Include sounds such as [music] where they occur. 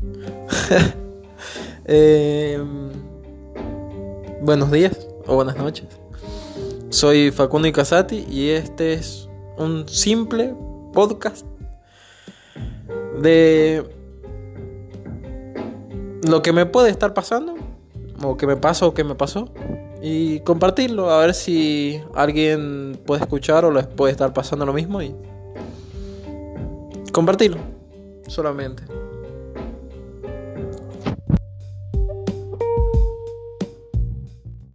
[laughs] Em, buenos días o buenas noches. Soy Facundo Icasati y este es un simple podcast de lo que me puede estar pasando o que me pasó o que me pasó y compartirlo a ver si alguien puede escuchar o les puede estar pasando lo mismo y compartirlo solamente.